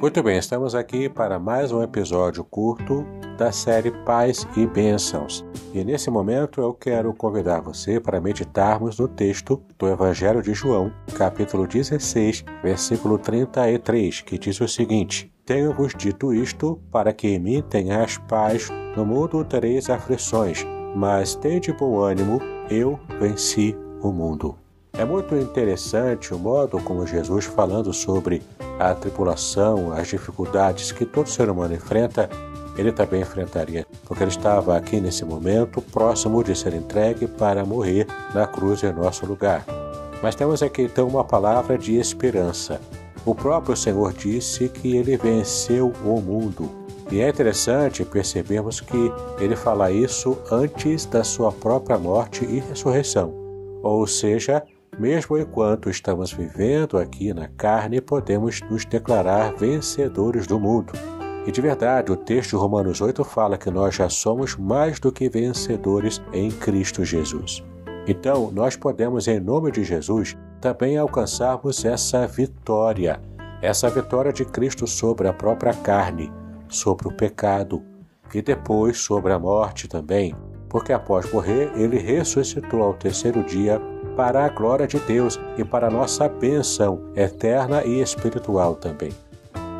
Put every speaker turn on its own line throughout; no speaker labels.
Muito bem, estamos aqui para mais um episódio curto da série Paz e Bênçãos. E nesse momento eu quero convidar você para meditarmos no texto do Evangelho de João, capítulo 16, versículo 33, que diz o seguinte: Tenho-vos dito isto para que em mim tenhas paz. No mundo tereis aflições, mas tende bom ânimo, eu venci o mundo. É muito interessante o modo como Jesus, falando sobre a tribulação, as dificuldades que todo ser humano enfrenta, ele também enfrentaria, porque ele estava aqui nesse momento próximo de ser entregue para morrer na cruz em nosso lugar. Mas temos aqui então uma palavra de esperança. O próprio Senhor disse que ele venceu o mundo. E é interessante percebermos que ele fala isso antes da sua própria morte e ressurreição. Ou seja, mesmo enquanto estamos vivendo aqui na carne, podemos nos declarar vencedores do mundo. E de verdade, o texto de Romanos 8 fala que nós já somos mais do que vencedores em Cristo Jesus. Então, nós podemos, em nome de Jesus, também alcançarmos essa vitória, essa vitória de Cristo sobre a própria carne, sobre o pecado e depois sobre a morte também, porque após morrer, ele ressuscitou ao terceiro dia para a glória de Deus e para a nossa bênção eterna e espiritual também.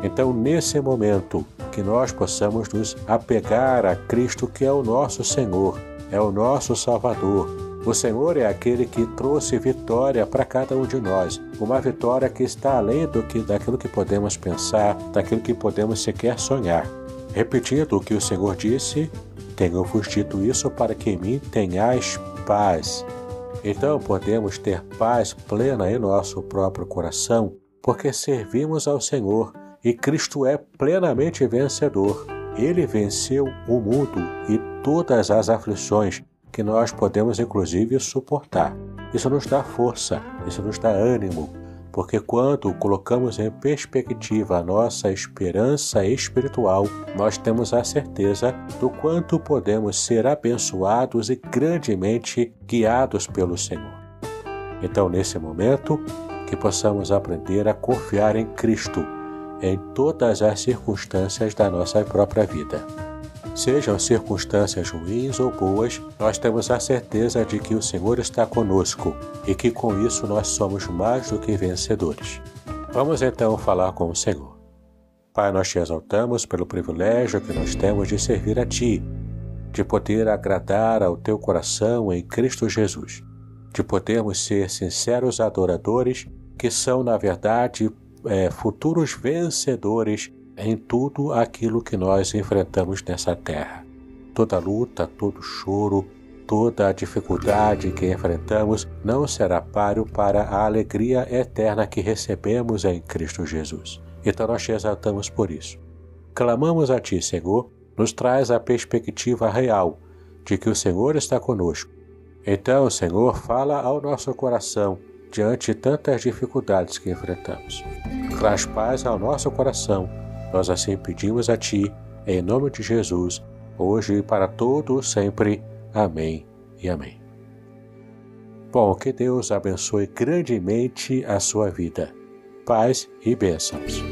Então, nesse momento, que nós possamos nos apegar a Cristo, que é o nosso Senhor, é o nosso Salvador. O Senhor é aquele que trouxe vitória para cada um de nós, uma vitória que está além do que daquilo que podemos pensar, daquilo que podemos sequer sonhar. Repetindo o que o Senhor disse, tenho-vos dito isso para que em mim tenhais paz. Então podemos ter paz plena em nosso próprio coração, porque servimos ao Senhor e Cristo é plenamente vencedor. Ele venceu o mundo e todas as aflições que nós podemos inclusive suportar. Isso nos dá força, isso nos dá ânimo, porque quando colocamos em perspectiva a nossa esperança espiritual, nós temos a certeza do quanto podemos ser abençoados e grandemente guiados pelo Senhor. Então, nesse momento, que possamos aprender a confiar em Cristo em todas as circunstâncias da nossa própria vida. Sejam circunstâncias ruins ou boas, nós temos a certeza de que o Senhor está conosco e que com isso nós somos mais do que vencedores. Vamos então falar com o Senhor. Pai, nós te exaltamos pelo privilégio que nós temos de servir a Ti, de poder agradar ao Teu coração em Cristo Jesus, de podermos ser sinceros adoradores que são, na verdade, é, futuros vencedores em tudo aquilo que nós enfrentamos nessa terra. Toda luta, todo choro, toda a dificuldade que enfrentamos não será páreo para a alegria eterna que recebemos em Cristo Jesus. Então nós te exaltamos por isso. Clamamos a Ti, Senhor, nos traz a perspectiva real de que o Senhor está conosco. Então, Senhor, fala ao nosso coração diante de tantas dificuldades que enfrentamos. Traz paz ao nosso coração nós assim pedimos a Ti, em nome de Jesus, hoje e para todos sempre. Amém e amém. Bom, que Deus abençoe grandemente a sua vida. Paz e bênçãos.